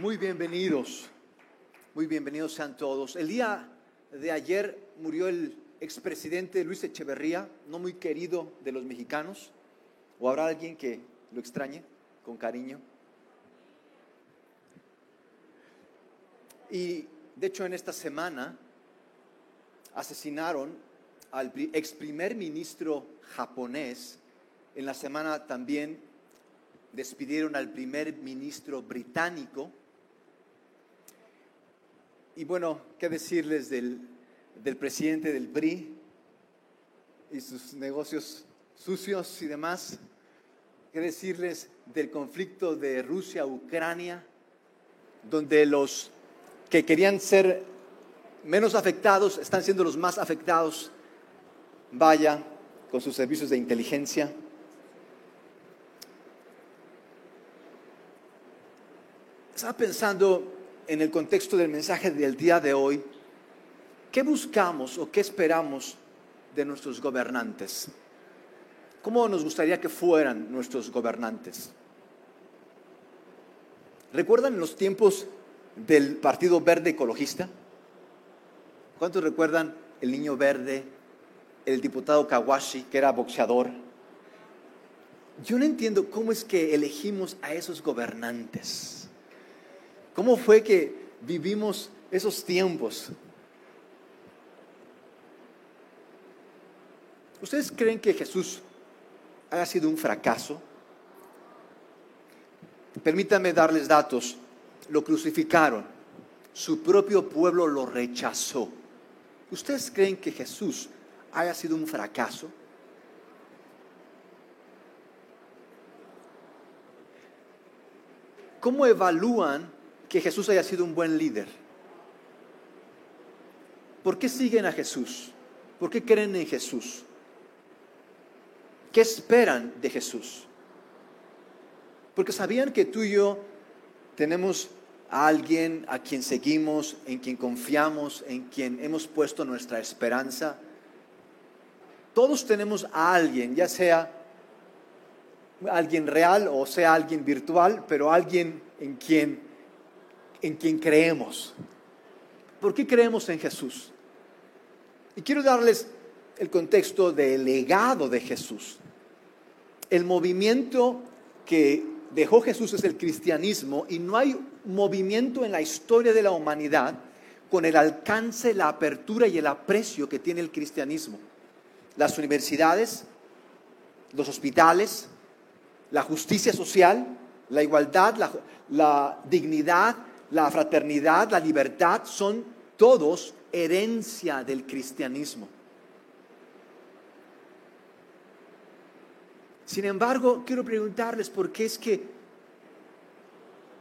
Muy bienvenidos, muy bienvenidos sean todos. El día de ayer murió el expresidente Luis Echeverría, no muy querido de los mexicanos. ¿O habrá alguien que lo extrañe con cariño? Y de hecho en esta semana asesinaron al ex primer ministro japonés. En la semana también despidieron al primer ministro británico. Y bueno, ¿qué decirles del, del presidente del BRI y sus negocios sucios y demás? ¿Qué decirles del conflicto de Rusia-Ucrania, donde los que querían ser menos afectados están siendo los más afectados? Vaya, con sus servicios de inteligencia. Estaba pensando en el contexto del mensaje del día de hoy, ¿qué buscamos o qué esperamos de nuestros gobernantes? ¿Cómo nos gustaría que fueran nuestros gobernantes? ¿Recuerdan los tiempos del Partido Verde Ecologista? ¿Cuántos recuerdan el niño verde, el diputado Kawashi, que era boxeador? Yo no entiendo cómo es que elegimos a esos gobernantes. ¿Cómo fue que vivimos esos tiempos? ¿Ustedes creen que Jesús haya sido un fracaso? Permítanme darles datos. Lo crucificaron. Su propio pueblo lo rechazó. ¿Ustedes creen que Jesús haya sido un fracaso? ¿Cómo evalúan que Jesús haya sido un buen líder? ¿Por qué siguen a Jesús? ¿Por qué creen en Jesús? ¿Qué esperan de Jesús? Porque sabían que tú y yo tenemos a alguien a quien seguimos, en quien confiamos, en quien hemos puesto nuestra esperanza. Todos tenemos a alguien, ya sea alguien real o sea alguien virtual, pero alguien en quien en quien creemos. ¿Por qué creemos en Jesús? Y quiero darles el contexto del legado de Jesús. El movimiento que dejó Jesús es el cristianismo y no hay movimiento en la historia de la humanidad con el alcance, la apertura y el aprecio que tiene el cristianismo. Las universidades, los hospitales, la justicia social, la igualdad, la, la dignidad, la fraternidad, la libertad son todos herencia del cristianismo. Sin embargo, quiero preguntarles por qué es que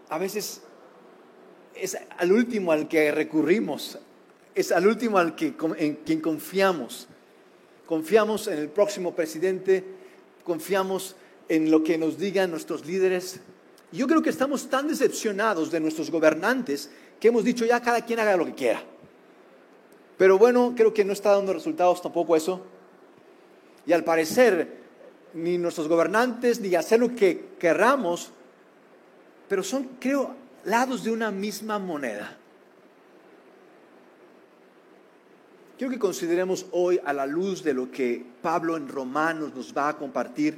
a veces es al último al que recurrimos, es al último al que, en quien confiamos. Confiamos en el próximo presidente, confiamos en lo que nos digan nuestros líderes, yo creo que estamos tan decepcionados de nuestros gobernantes que hemos dicho ya cada quien haga lo que quiera. Pero bueno, creo que no está dando resultados tampoco eso. Y al parecer, ni nuestros gobernantes, ni hacer lo que querramos, pero son, creo, lados de una misma moneda. Quiero que consideremos hoy, a la luz de lo que Pablo en Romanos nos va a compartir,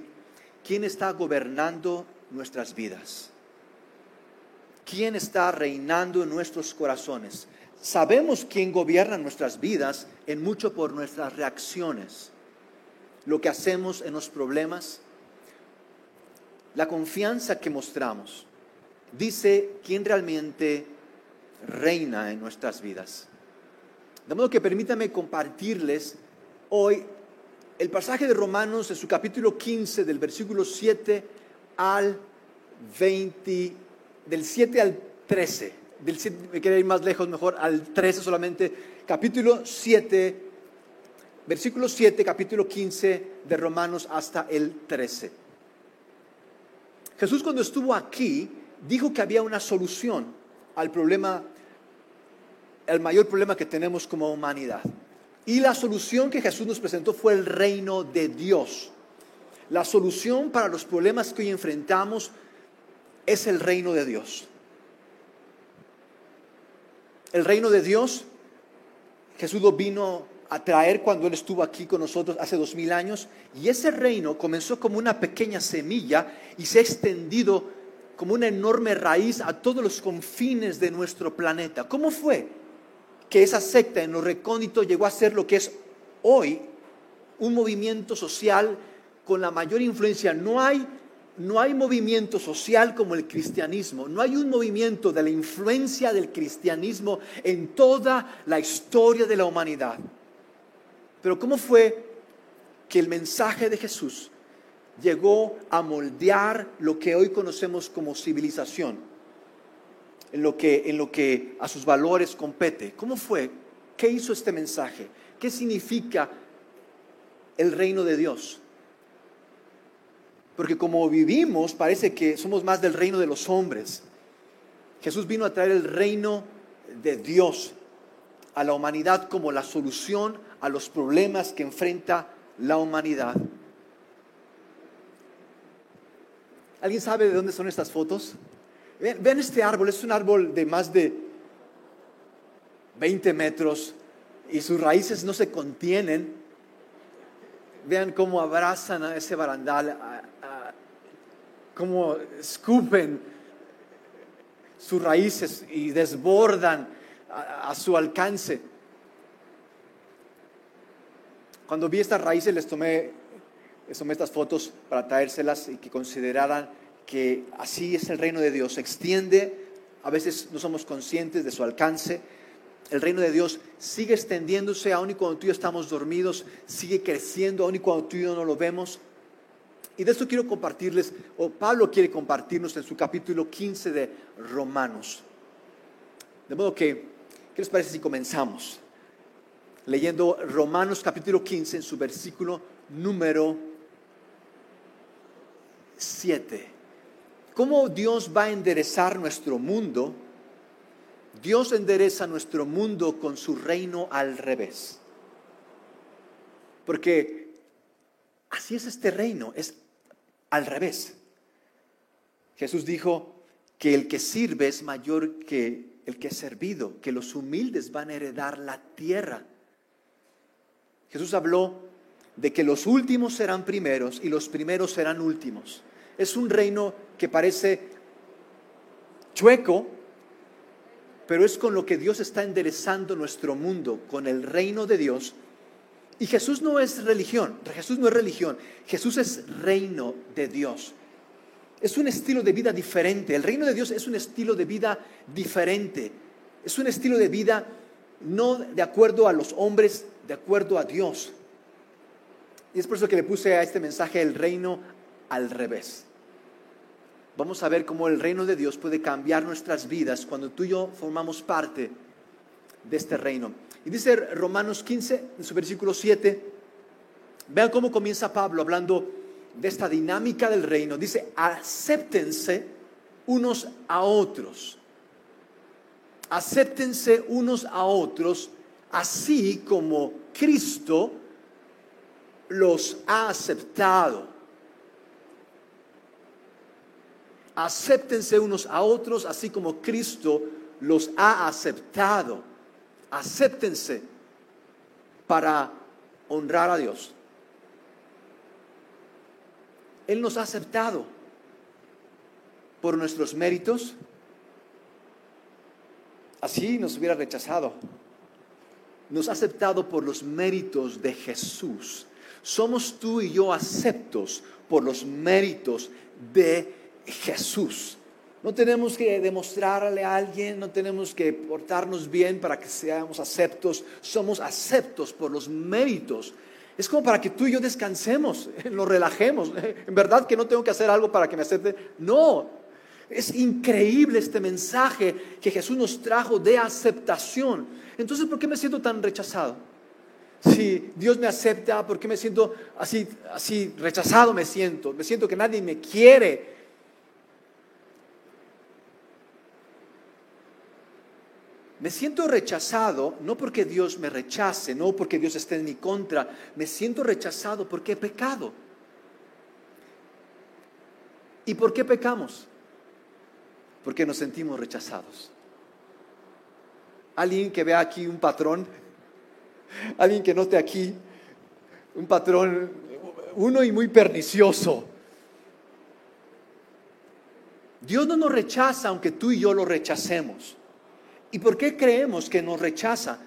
quién está gobernando nuestras vidas? ¿Quién está reinando en nuestros corazones? Sabemos quién gobierna nuestras vidas en mucho por nuestras reacciones, lo que hacemos en los problemas, la confianza que mostramos. Dice quién realmente reina en nuestras vidas. De modo que permítame compartirles hoy el pasaje de Romanos en su capítulo 15 del versículo 7 al 20, del 7 al 13. Del me quiero ir más lejos, mejor al 13 solamente. Capítulo 7, versículo 7, capítulo 15 de Romanos hasta el 13. Jesús cuando estuvo aquí dijo que había una solución al problema, el mayor problema que tenemos como humanidad. Y la solución que Jesús nos presentó fue el reino de Dios. La solución para los problemas que hoy enfrentamos es el reino de Dios. El reino de Dios, Jesús lo vino a traer cuando Él estuvo aquí con nosotros hace dos mil años. Y ese reino comenzó como una pequeña semilla y se ha extendido como una enorme raíz a todos los confines de nuestro planeta. ¿Cómo fue que esa secta en lo recóndito llegó a ser lo que es hoy un movimiento social con la mayor influencia? No hay no hay movimiento social como el cristianismo, no hay un movimiento de la influencia del cristianismo en toda la historia de la humanidad. Pero ¿cómo fue que el mensaje de Jesús llegó a moldear lo que hoy conocemos como civilización, en lo que, en lo que a sus valores compete? ¿Cómo fue? ¿Qué hizo este mensaje? ¿Qué significa el reino de Dios? Porque como vivimos, parece que somos más del reino de los hombres. Jesús vino a traer el reino de Dios a la humanidad como la solución a los problemas que enfrenta la humanidad. ¿Alguien sabe de dónde son estas fotos? Vean, este árbol, es un árbol de más de 20 metros y sus raíces no se contienen. Vean cómo abrazan a ese barandal, cómo escupen sus raíces y desbordan a, su alcance. Cuando vi estas raíces les tomé, les tomé estas fotos para traérselas y que consideraran que así es el reino de Dios. Se extiende, a veces no somos conscientes de su alcance. El reino de Dios sigue extendiéndose aun y cuando tú y yo estamos dormidos, sigue creciendo aun y cuando tú y yo no lo vemos. Y de esto quiero compartirles, o Pablo quiere compartirnos en su capítulo 15 de Romanos. De modo que, ¿qué les parece si comenzamos? Leyendo Romanos capítulo 15 en su versículo número 7. ¿Cómo Dios va a enderezar nuestro mundo? Dios endereza nuestro mundo con su reino al revés. Porque así es este reino, es al revés. Jesús dijo que el que sirve es mayor que el que es servido, que los humildes van a heredar la tierra. Jesús habló de que los últimos serán primeros y los primeros serán últimos. Es un reino que parece chueco, pero es con lo que Dios está enderezando nuestro mundo, con el reino de Dios y Jesús no es religión, Jesús no es religión, Jesús es reino de Dios. Es un estilo de vida diferente. El reino de Dios es un estilo de vida diferente. Es un estilo de vida no de acuerdo a los hombres, de acuerdo a Dios. Y es por eso que le puse a este mensaje el reino al revés. Vamos a ver cómo el reino de Dios puede cambiar nuestras vidas cuando tú y yo formamos parte de este reino. Y dice Romanos 15, en su versículo 7, vean cómo comienza Pablo hablando de esta dinámica del reino. Dice, acéptense unos a otros. Acéptense unos a otros, así como Cristo los ha aceptado. Acéptense unos a otros, así como Cristo los ha aceptado acéptense para honrar a Dios. Él nos ha aceptado por nuestros méritos. Así nos hubiera rechazado. Nos ha aceptado por los méritos de Jesús. Somos tú y yo aceptos por los méritos de Jesús. No tenemos que demostrarle a alguien, no tenemos que portarnos bien para que seamos aceptos. Somos aceptos por los méritos. Es como para que tú y yo descansemos, nos relajemos. En verdad que no tengo que hacer algo para que me acepte. No, es increíble este mensaje que Jesús nos trajo de aceptación. Entonces, ¿por qué me siento tan rechazado? Si Dios me acepta, ¿por qué me siento así, así rechazado? Me siento, me siento que nadie me quiere. Me siento rechazado no porque Dios me rechace, no porque Dios esté en mi contra, me siento rechazado porque he pecado. ¿Y por qué pecamos? Porque nos sentimos rechazados. Alguien que vea aquí un patrón, alguien que note aquí un patrón, uno y muy pernicioso. Dios no nos rechaza aunque tú y yo lo rechacemos. ¿Y por qué creemos que nos rechaza?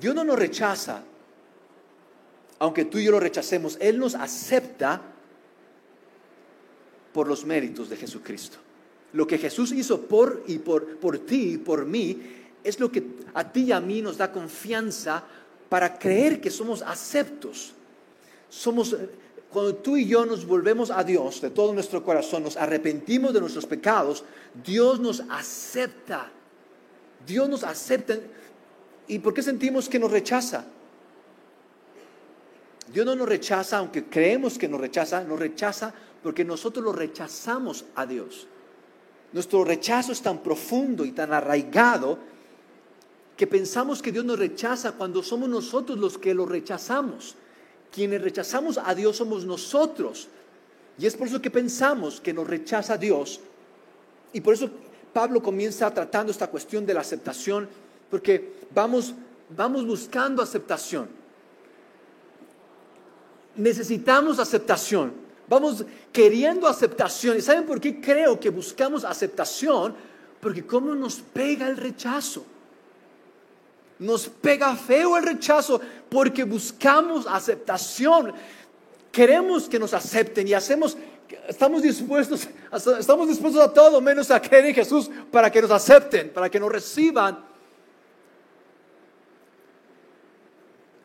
Dios no nos rechaza aunque tú y yo lo rechacemos. Él nos acepta por los méritos de Jesucristo. Lo que Jesús hizo por y por, por ti y por mí es lo que a ti y a mí nos da confianza para creer que somos aceptos. Somos cuando tú y yo nos volvemos a Dios de todo nuestro corazón, nos arrepentimos de nuestros pecados, Dios nos acepta. Dios nos acepta. ¿Y por qué sentimos que nos rechaza? Dios no nos rechaza, aunque creemos que nos rechaza, nos rechaza porque nosotros lo rechazamos a Dios. Nuestro rechazo es tan profundo y tan arraigado que pensamos que Dios nos rechaza cuando somos nosotros los que lo rechazamos. Quienes rechazamos a Dios somos nosotros. Y es por eso que pensamos que nos rechaza Dios. Y por eso Pablo comienza tratando esta cuestión de la aceptación, porque vamos, vamos buscando aceptación. Necesitamos aceptación. Vamos queriendo aceptación. ¿Y saben por qué creo que buscamos aceptación? Porque cómo nos pega el rechazo. Nos pega feo el rechazo porque buscamos aceptación. Queremos que nos acepten y hacemos, estamos dispuestos, estamos dispuestos a todo menos a creer en Jesús para que nos acepten, para que nos reciban.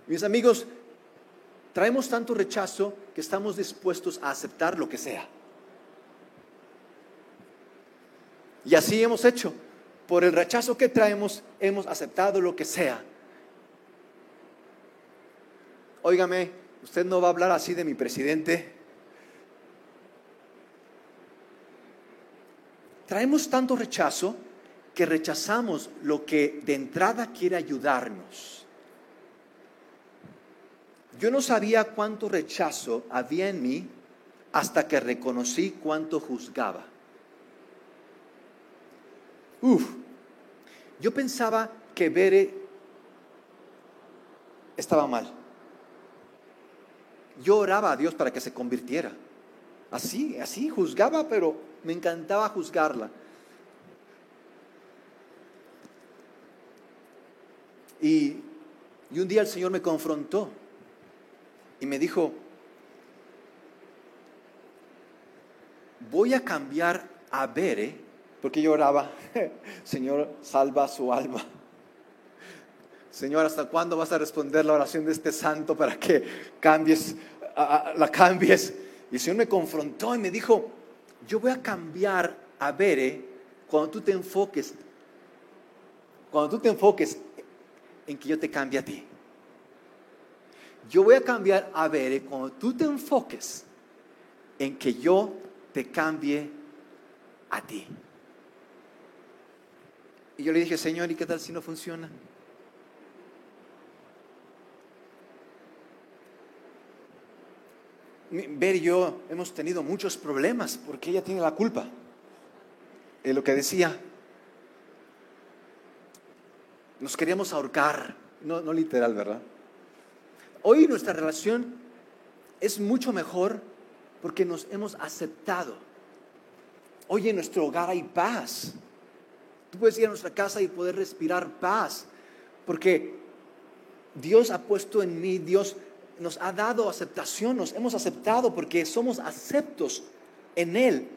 Mis amigos, traemos tanto rechazo que estamos dispuestos a aceptar lo que sea. Y así hemos hecho. Por el rechazo que traemos, hemos aceptado lo que sea. Óigame, usted no va a hablar así de mi presidente. Traemos tanto rechazo que rechazamos lo que de entrada quiere ayudarnos. Yo no sabía cuánto rechazo había en mí hasta que reconocí cuánto juzgaba. Uf, yo pensaba que Bere estaba mal. Yo oraba a Dios para que se convirtiera. Así, así, juzgaba, pero me encantaba juzgarla. Y, un día el Señor me confrontó y me dijo, voy a cambiar a Bere, porque yo oraba, Señor, salva su alma. Señor, ¿hasta cuándo vas a responder la oración de este santo para que cambies, la cambies? Y el Señor me confrontó y me dijo, yo voy a cambiar a Bere cuando tú te enfoques, cuando tú te enfoques en que yo te cambie a ti yo voy a cambiar a ver cuando tú te enfoques en que yo te cambie a ti. Y yo le dije, Señor, ¿y qué tal si no funciona? Ver y yo hemos tenido muchos problemas porque ella tiene la culpa. Es lo que decía. Nos queríamos ahorcar, no, no literal, ¿verdad? Hoy nuestra relación es mucho mejor porque nos hemos aceptado. Hoy en nuestro hogar hay paz. Tú puedes ir a nuestra casa y poder respirar paz, porque Dios ha puesto en mí, Dios nos ha dado aceptación, nos hemos aceptado porque somos aceptos en Él.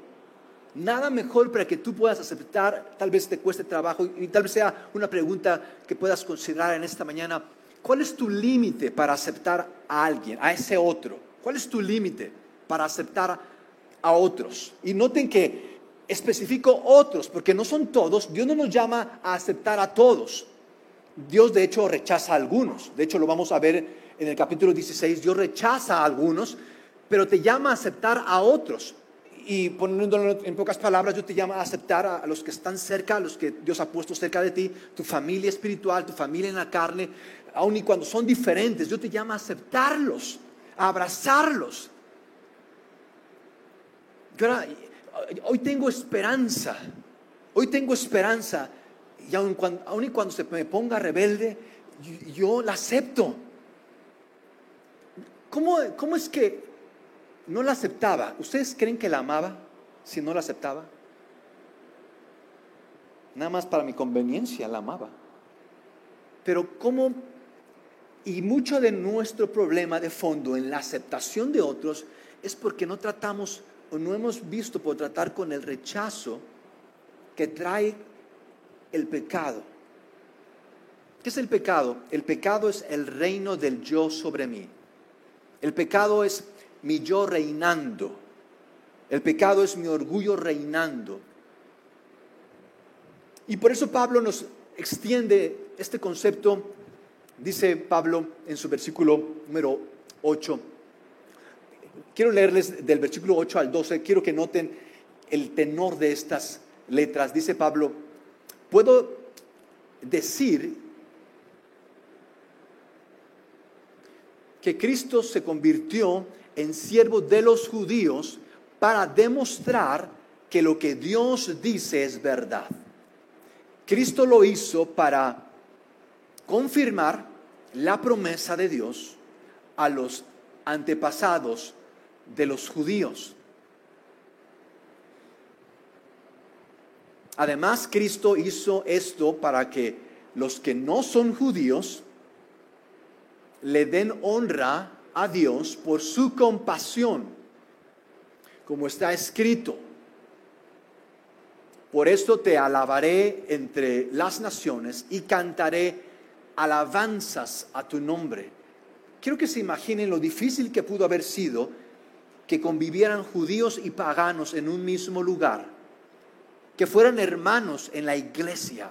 Nada mejor para que tú puedas aceptar, tal vez te cueste trabajo y tal vez sea una pregunta que puedas considerar en esta mañana. ¿Cuál es tu límite para aceptar a alguien, a ese otro? ¿Cuál es tu límite para aceptar a otros? Y noten que especifico otros, porque no son todos. Dios no nos llama a aceptar a todos. Dios de hecho rechaza a algunos. De hecho lo vamos a ver en el capítulo 16. Dios rechaza a algunos, pero te llama a aceptar a otros. Y poniéndolo en pocas palabras, yo te llamo a aceptar a, los que están cerca, a los que Dios ha puesto cerca de ti, tu familia espiritual, tu familia en la carne, aun y cuando son diferentes, Dios te llama a aceptarlos, a abrazarlos. Hoy tengo esperanza, hoy tengo esperanza y aun cuando, y cuando se me ponga rebelde, yo, la acepto. ¿Cómo, ¿Cómo es que no la aceptaba? ¿Ustedes creen que la amaba si no la aceptaba? Nada más para mi conveniencia la amaba. Pero ¿cómo? Y mucho de nuestro problema de fondo en la aceptación de otros es porque no tratamos o no hemos visto por tratar con el rechazo que trae el pecado. ¿Qué es el pecado? El pecado es el reino del yo sobre mí. El pecado es mi yo reinando. El pecado es mi orgullo reinando. Y por eso Pablo nos extiende este concepto, dice Pablo en su versículo número 8. Quiero leerles del versículo 8 al 12, quiero que noten el tenor de estas letras. Dice Pablo, puedo decir que Cristo se convirtió en siervo de los judíos para demostrar que lo que Dios dice es verdad. Cristo lo hizo para confirmar la promesa de Dios a los antepasados de los judíos. Además, Cristo hizo esto para que los que no son judíos le den honra a Dios por su compasión, como está escrito. Por esto te alabaré entre las naciones y cantaré alabanzas a tu nombre. Quiero que se imaginen lo difícil que pudo haber sido que convivieran judíos y paganos en un mismo lugar que fueran hermanos en la iglesia,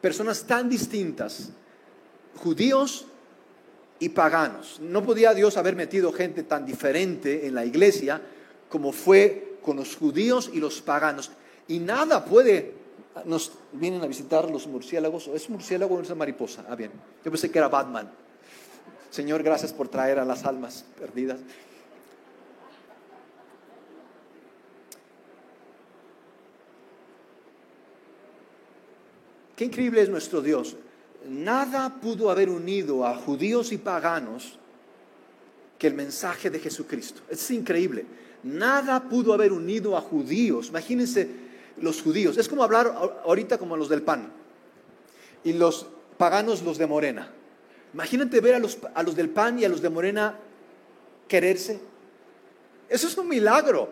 personas tan distintas, judíos y paganos. No podía Dios haber metido gente tan diferente en la iglesia como fue con los judíos y los paganos. Y nada puede, nos vienen a visitar los murciélagos, ¿es murciélago o es mariposa? Ah, bien, yo pensé que era Batman. Señor, gracias por traer a las almas perdidas. Qué increíble es nuestro Dios. Nada pudo haber unido a judíos y paganos que el mensaje de Jesucristo. Es increíble. Nada pudo haber unido a judíos. Imagínense los judíos. Es como hablar ahorita como los del PAN y los paganos los de Morena. Imagínate ver a los, a los del PAN y a los de Morena quererse. Eso es un milagro.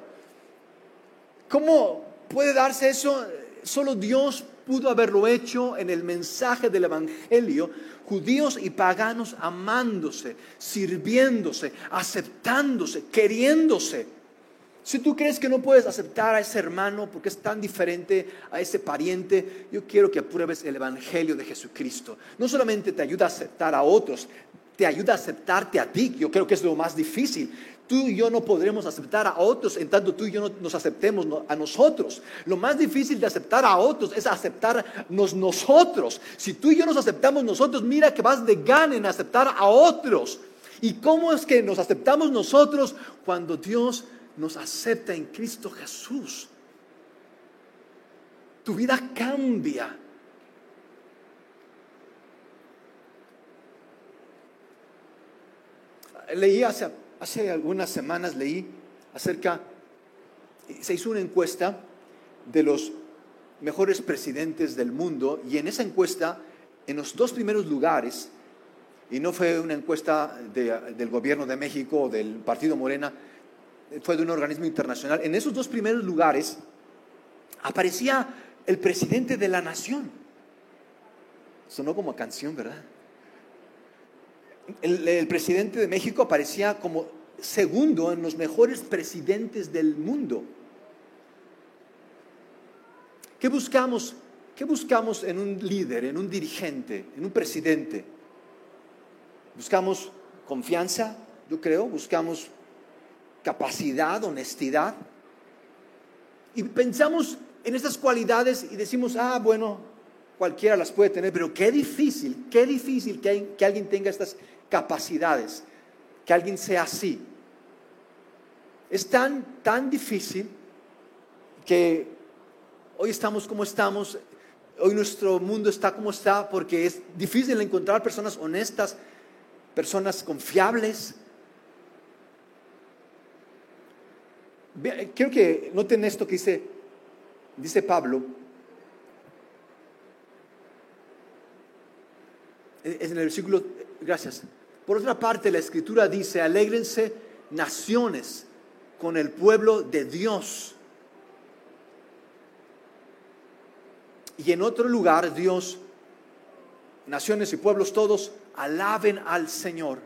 ¿Cómo puede darse eso? Solo Dios pudo haberlo hecho en el mensaje del Evangelio, judíos y paganos amándose, sirviéndose, aceptándose, queriéndose. Si tú crees que no puedes aceptar a ese hermano porque es tan diferente a ese pariente, yo quiero que apruebes el Evangelio de Jesucristo. No solamente te ayuda a aceptar a otros, te ayuda a aceptarte a ti. Yo creo que es lo más difícil. Tú y yo no podremos aceptar a otros en tanto tú y yo no nos aceptemos a nosotros. Lo más difícil de aceptar a otros es aceptarnos nosotros. Si tú y yo nos aceptamos nosotros, mira que vas de gana en aceptar a otros. ¿Y cómo es que nos aceptamos nosotros cuando Dios nos acepta en Cristo Jesús? Tu vida cambia. Leí hace hace algunas semanas leí acerca, se hizo una encuesta de los mejores presidentes del mundo y en esa encuesta, en los dos primeros lugares, y no fue una encuesta del gobierno de México o del Partido Morena, fue de un organismo internacional, en esos dos primeros lugares aparecía el presidente de la nación. Sonó como canción, ¿verdad? El, presidente de México aparecía como segundo en los mejores presidentes del mundo. ¿Qué buscamos? ¿Qué buscamos en un líder, en un dirigente, en un presidente? Buscamos confianza, yo creo, buscamos capacidad, honestidad. Y pensamos en estas cualidades y decimos, ah, bueno, cualquiera las puede tener, pero qué difícil, qué difícil que, que alguien tenga estas capacidades, que alguien sea así. Es tan, tan difícil que hoy estamos como estamos. hoy nuestro mundo está como está porque es difícil encontrar personas honestas, personas confiables. Quiero que noten esto que dice, dice Pablo. Es en el versículo, gracias. Por otra parte, la escritura dice, alégrense naciones con el pueblo de Dios. Y en otro lugar, Dios, naciones y pueblos todos, alaben al Señor.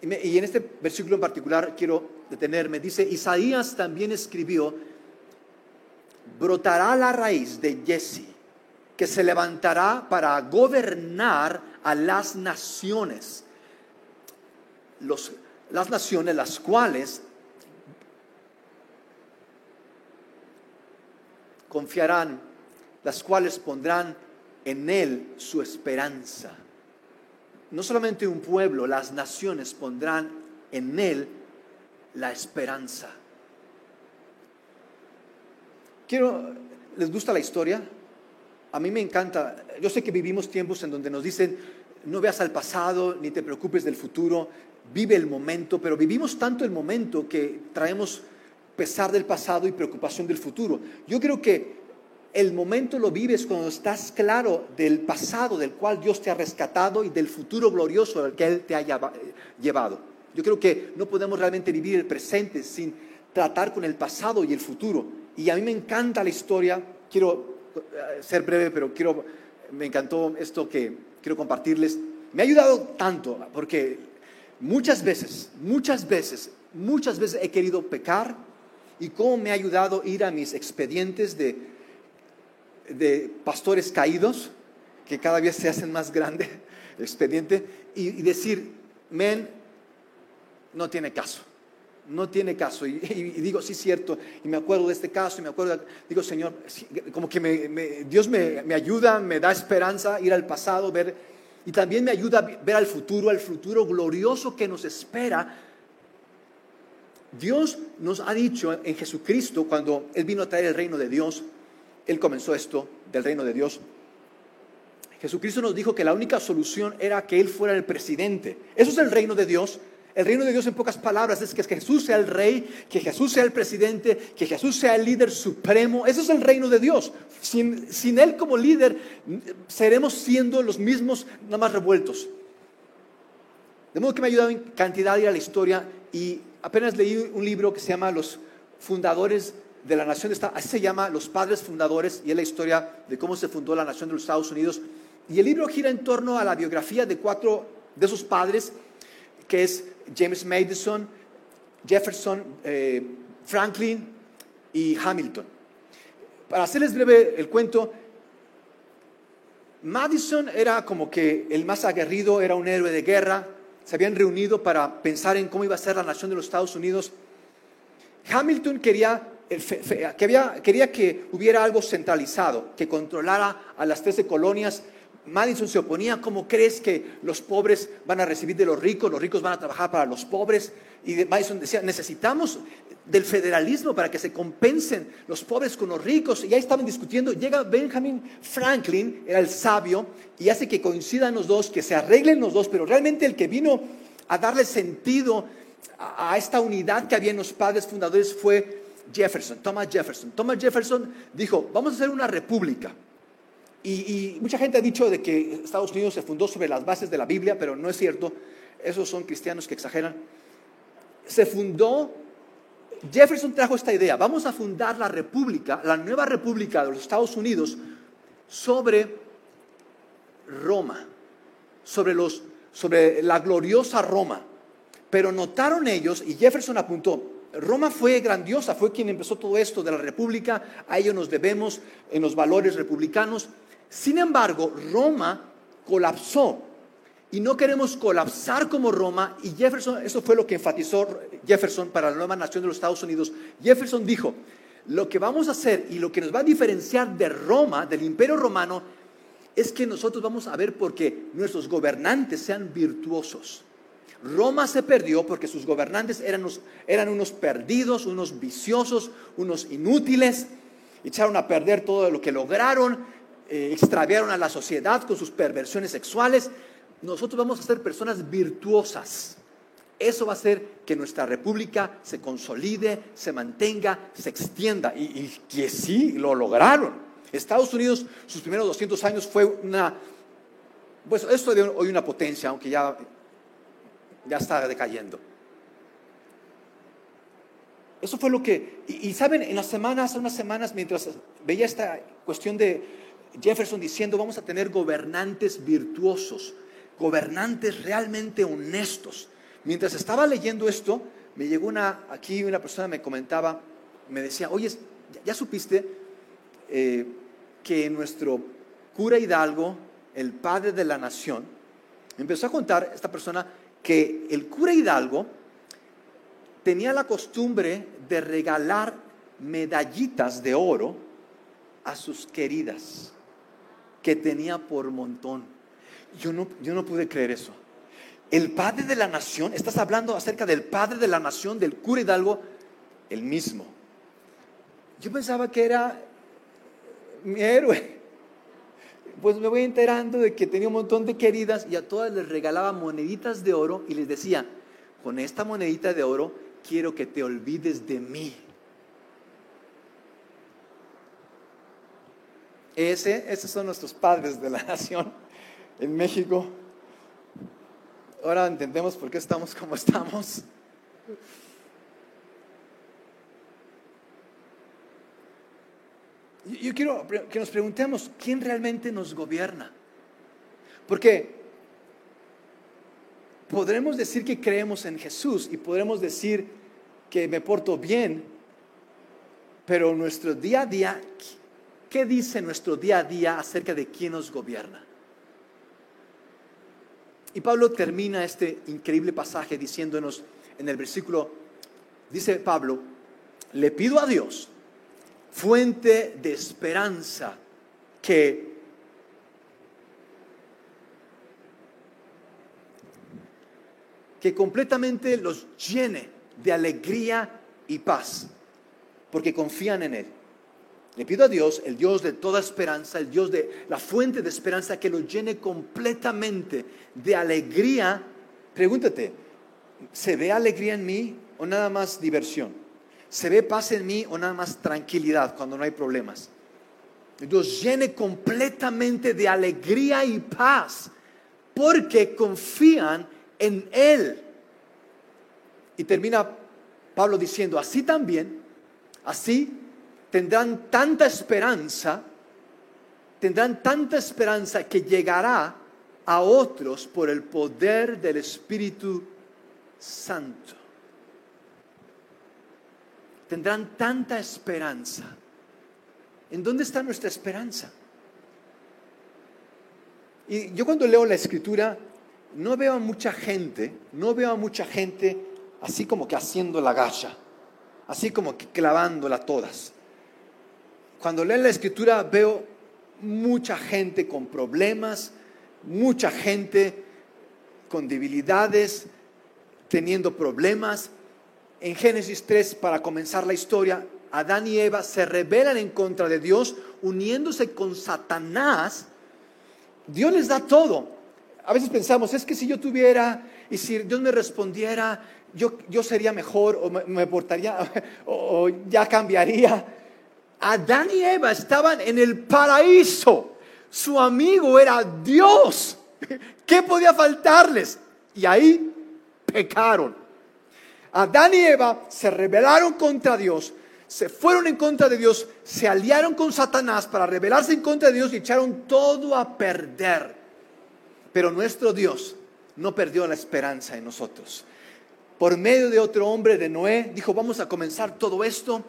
Y, en este versículo en particular quiero detenerme. Dice, Isaías también escribió, brotará la raíz de Jesse, que se levantará para gobernar a las naciones. Las naciones las cuales confiarán las cuales pondrán en Él su esperanza. No solamente un pueblo, las naciones pondrán en Él la esperanza. Quiero, ¿les gusta la historia? A mí me encanta. Yo sé que vivimos tiempos en donde nos dicen, no veas al pasado ni te preocupes del futuro, vive el momento, pero vivimos tanto el momento que traemos pesar del pasado y preocupación del futuro. Yo creo que el momento lo vives cuando estás claro del pasado del cual Dios te ha rescatado y del futuro glorioso al que Él te ha llevado. Yo creo que no podemos realmente vivir el presente sin tratar con el pasado y el futuro. Y a mí me encanta la historia, quiero eh, ser breve, pero quiero, me encantó esto que quiero compartirles. Me ha ayudado tanto porque muchas veces, muchas veces, muchas veces he querido pecar y cómo me ha ayudado ir a mis expedientes de de pastores caídos, que cada vez se hacen más grande el expediente, y, decir, men, no tiene caso, no tiene caso. Y, digo, sí, cierto, y me acuerdo de este caso, y me acuerdo, digo, Señor, como que Dios me, me, ayuda, me da esperanza ir al pasado, ver, y también me ayuda a ver al futuro, al futuro glorioso que nos espera. Dios nos ha dicho en Jesucristo, cuando Él vino a traer el reino de Dios, él comenzó esto del reino de Dios. Jesucristo nos dijo que la única solución era que Él fuera el presidente. Eso es el reino de Dios. El reino de Dios en pocas palabras es que Jesús sea el rey, que Jesús sea el presidente, que Jesús sea el líder supremo. Eso es el reino de Dios. Sin, sin Él como líder seremos siendo los mismos, nada más revueltos. De modo que me ha ayudado en cantidad ir a la historia y apenas leí un libro que se llama Los fundadores de la nación, está, así se llama Los Padres Fundadores, y es la historia de cómo se fundó la nación de los Estados Unidos. Y el libro gira en torno a la biografía de cuatro de esos padres, que es James Madison, Jefferson, eh, Franklin y Hamilton. Para hacerles breve el cuento, Madison era como que el más aguerrido, era un héroe de guerra, se habían reunido para pensar en cómo iba a ser la nación de los Estados Unidos. Hamilton quería que quería que hubiera algo centralizado, que controlara a las 13 colonias. Madison se oponía, ¿cómo crees que los pobres van a recibir de los ricos? Los ricos van a trabajar para los pobres. Y Madison decía, necesitamos del federalismo para que se compensen los pobres con los ricos. Y ahí estaban discutiendo. Llega Benjamin Franklin, era el sabio, y hace que coincidan los dos, que se arreglen los dos, pero realmente el que vino a darle sentido a esta unidad que había en los padres fundadores fue Jefferson, Thomas Jefferson. Thomas Jefferson dijo, vamos a hacer una república. Y, mucha gente ha dicho de que Estados Unidos se fundó sobre las bases de la Biblia, pero no es cierto. Esos son cristianos que exageran. Se fundó, Jefferson trajo esta idea, vamos a fundar la república, la nueva república de los Estados Unidos, sobre Roma, sobre, los, sobre la gloriosa Roma. Pero notaron ellos, y Jefferson apuntó, Roma fue grandiosa, fue quien empezó todo esto de la república, a ello nos debemos en los valores republicanos. Sin embargo, Roma colapsó y no queremos colapsar como Roma y Jefferson, eso fue lo que enfatizó Jefferson para la nueva nación de los Estados Unidos. Jefferson dijo, lo que vamos a hacer y lo que nos va a diferenciar de Roma, del imperio romano, es que nosotros vamos a ver porque nuestros gobernantes sean virtuosos. Roma se perdió porque sus gobernantes eran unos, perdidos, unos viciosos, unos inútiles, echaron a perder todo lo que lograron, eh, extraviaron a la sociedad con sus perversiones sexuales. Nosotros vamos a ser personas virtuosas. Eso va a hacer que nuestra república se consolide, se mantenga, se extienda. Y, y que sí, lo lograron. Estados Unidos, sus primeros 200 años fue una, pues esto de hoy una potencia, aunque ya, ya está decayendo. Eso fue lo que, y, saben, en las semanas, unas semanas, mientras veía esta cuestión de Jefferson diciendo, vamos a tener gobernantes virtuosos, gobernantes realmente honestos. Mientras estaba leyendo esto, me llegó una, aquí una persona me comentaba, me decía, oye, ¿ya, supiste eh, que nuestro cura Hidalgo, el padre de la nación, empezó a contar esta persona que el cura Hidalgo tenía la costumbre de regalar medallitas de oro a sus queridas, que tenía por montón. Yo no, yo no pude creer eso. El padre de la nación, estás hablando acerca del padre de la nación, del cura Hidalgo, el mismo. Yo pensaba que era mi héroe. Pues me voy enterando de que tenía un montón de queridas y a todas les regalaba moneditas de oro y les decía, con esta monedita de oro quiero que te olvides de mí. Ese, esos son nuestros padres de la nación en México. Ahora entendemos por qué estamos como estamos. Yo quiero que nos preguntemos, ¿quién realmente nos gobierna? Porque podremos decir que creemos en Jesús y podremos decir que me porto bien, pero nuestro día a día, ¿qué dice nuestro día a día acerca de quién nos gobierna? Y Pablo termina este increíble pasaje diciéndonos en el versículo, dice Pablo, le pido a Dios, fuente de esperanza, que que completamente los llene de alegría y paz, porque confían en Él. Le pido a Dios, el Dios de toda esperanza, el Dios de la fuente de esperanza, que los llene completamente de alegría. Pregúntate, ¿se ve alegría en mí o nada más diversión? ¿Se ve paz en mí o nada más tranquilidad cuando no hay problemas? Dios llene completamente de alegría y paz porque confían en Él. Y termina Pablo diciendo, así también, así tendrán tanta esperanza, tendrán tanta esperanza que llegará a otros por el poder del Espíritu Santo. Tendrán tanta esperanza. ¿En dónde está nuestra esperanza? Y yo cuando leo la escritura no veo a mucha gente, no veo a mucha gente así como que haciendo la gacha, así como que clavándola todas. Cuando leo la escritura veo mucha gente con problemas, mucha gente con debilidades, teniendo problemas. En Génesis 3, para comenzar la historia, Adán y Eva se rebelan en contra de Dios, uniéndose con Satanás. Dios les da todo. A veces pensamos, es que si yo tuviera y si Dios me respondiera, yo, yo sería mejor o me, portaría o ya cambiaría. Adán y Eva estaban en el paraíso. Su amigo era Dios. ¿Qué podía faltarles? Y ahí pecaron. Adán y Eva se rebelaron contra Dios, se fueron en contra de Dios, se aliaron con Satanás para rebelarse en contra de Dios y echaron todo a perder. Pero nuestro Dios no perdió la esperanza en nosotros. Por medio de otro hombre de Noé, dijo, vamos a comenzar todo esto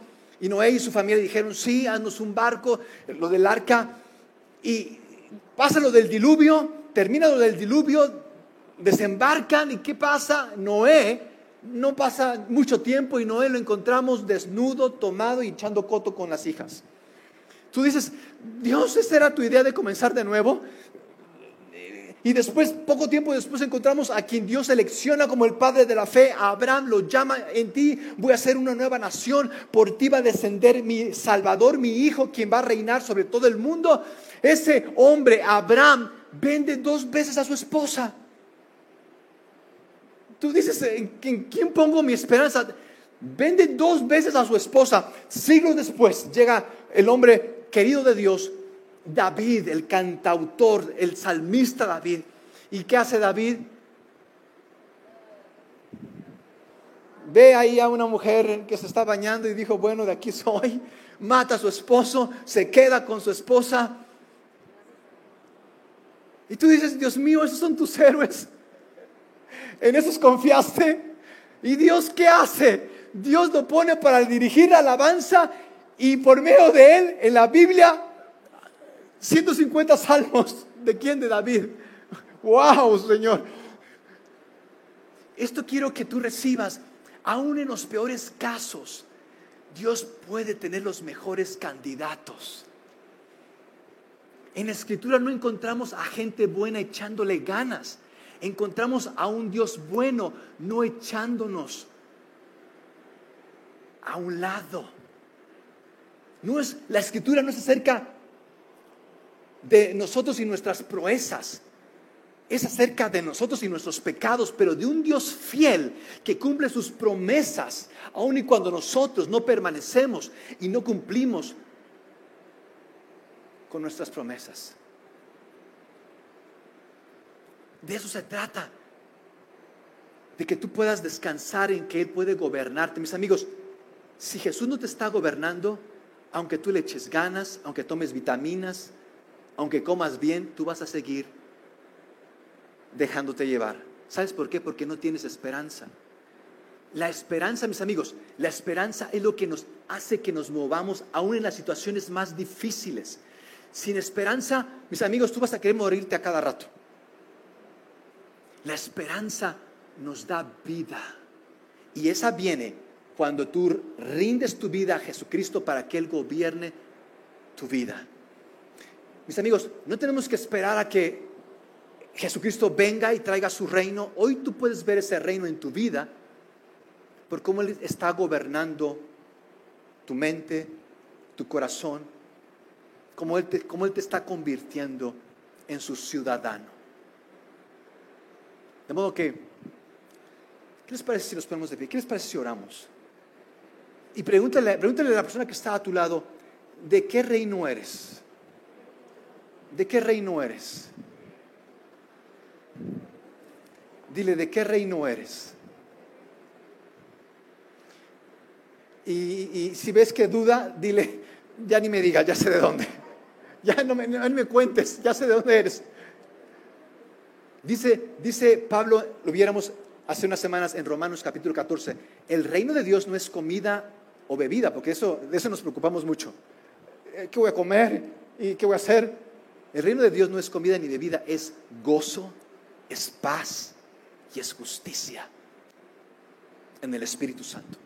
y Noé y su familia dijeron, sí, haznos un barco, lo del arca, y pasa lo del diluvio, termina lo del diluvio, desembarcan, ¿y qué pasa? Noé, no pasa mucho tiempo y Noé lo encontramos desnudo, tomado y echando coto con las hijas. Tú dices, Dios, ¿esa era tu idea de comenzar de nuevo? Y después, poco tiempo después, encontramos a quien Dios selecciona como el padre de la fe. A Abraham lo llama en ti, voy a ser una nueva nación. Por ti va a descender mi Salvador, mi Hijo, quien va a reinar sobre todo el mundo. Ese hombre, Abraham, vende dos veces a su esposa. Tú dices, ¿en quién pongo mi esperanza? Vende dos veces a su esposa. Siglos después llega el hombre querido de Dios, David, el cantautor, el salmista David. ¿Y qué hace David? Ve ahí a una mujer que se está bañando y dijo, bueno, de aquí soy. Mata a su esposo, se queda con su esposa. Y tú dices, Dios mío, esos son tus héroes. En esos confiaste. ¿Y Dios qué hace? Dios lo pone para dirigir la alabanza y por medio de él en la Biblia 150 salmos. ¿De quién? De David. ¡Wow, Señor! Esto quiero que tú recibas. Aún en los peores casos, Dios puede tener los mejores candidatos. En la escritura no encontramos a gente buena echándole ganas. Encontramos a un Dios bueno no echándonos a un lado. No es, la escritura no se acerca de nosotros y nuestras proezas. Es acerca de nosotros y nuestros pecados, pero de un Dios fiel que cumple sus promesas, aun y cuando nosotros no permanecemos y no cumplimos con nuestras promesas. De eso se trata. De que tú puedas descansar en que Él puede gobernarte. Mis amigos, si Jesús no te está gobernando, aunque tú le eches ganas, aunque tomes vitaminas, aunque comas bien, tú vas a seguir dejándote llevar. ¿Sabes por qué? Porque no tienes esperanza. La esperanza, mis amigos, la esperanza es lo que nos hace que nos movamos aún en las situaciones más difíciles. Sin esperanza, mis amigos, tú vas a querer morirte a cada rato. La esperanza nos da vida. Y esa viene cuando tú rindes tu vida a Jesucristo para que Él gobierne tu vida. Mis amigos, no tenemos que esperar a que Jesucristo venga y traiga su reino. Hoy tú puedes ver ese reino en tu vida por cómo Él está gobernando tu mente, tu corazón, cómo Él te, cómo él te está convirtiendo en su ciudadano. De modo que, ¿qué les parece si nos ponemos de pie? ¿Qué les parece si oramos? Y pregúntale, pregúntale a la persona que está a tu lado, ¿de qué reino eres? ¿De qué reino eres? Dile, ¿de qué reino eres? Y, si ves que duda, dile, ya ni me digas, ya sé de dónde. Ya no me, no me cuentes, ya sé de dónde eres. Dice, dice Pablo, lo viéramos hace unas semanas en Romanos capítulo 14, el reino de Dios no es comida o bebida, porque eso, de eso nos preocupamos mucho. Eh, ¿Qué voy a comer? ¿Y qué voy a hacer? El reino de Dios no es comida ni bebida, es gozo, es paz y es justicia en el Espíritu Santo.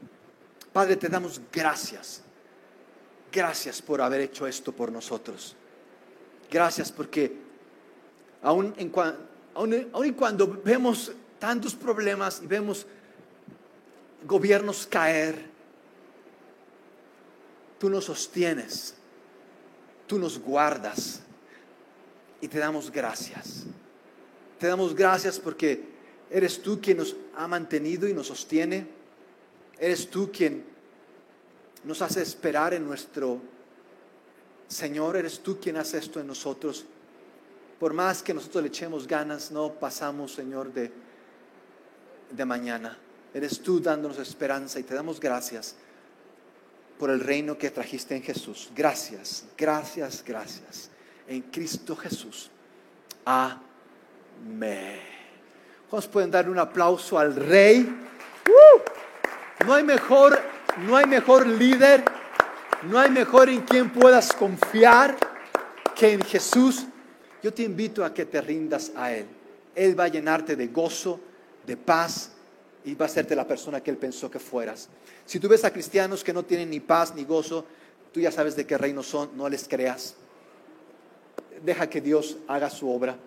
Padre, te damos gracias. Gracias por haber hecho esto por nosotros. Gracias porque aún, en, aún cuando vemos tantos problemas y vemos gobiernos caer, tú nos sostienes, tú nos guardas y te damos gracias. Te damos gracias porque eres tú quien nos ha mantenido y nos sostiene. Eres tú quien nos hace esperar en nuestro Señor. Eres tú quien hace esto en nosotros. Por más que nosotros le echemos ganas, no pasamos, Señor, de, de mañana. Eres tú dándonos esperanza y te damos gracias por el reino que trajiste en Jesús. Gracias, gracias, gracias en Cristo Jesús. Amén. ¿Cuántos pueden dar un aplauso al Rey? ¡Uh! No hay mejor, no hay mejor líder, no hay mejor en quien puedas confiar que en Jesús. Yo te invito a que te rindas a Él. Él va a llenarte de gozo, de paz y va a hacerte la persona que Él pensó que fueras. Si tú ves a cristianos que no tienen ni paz ni gozo, tú ya sabes de qué reino son, no les creas deja que Dios haga su obra.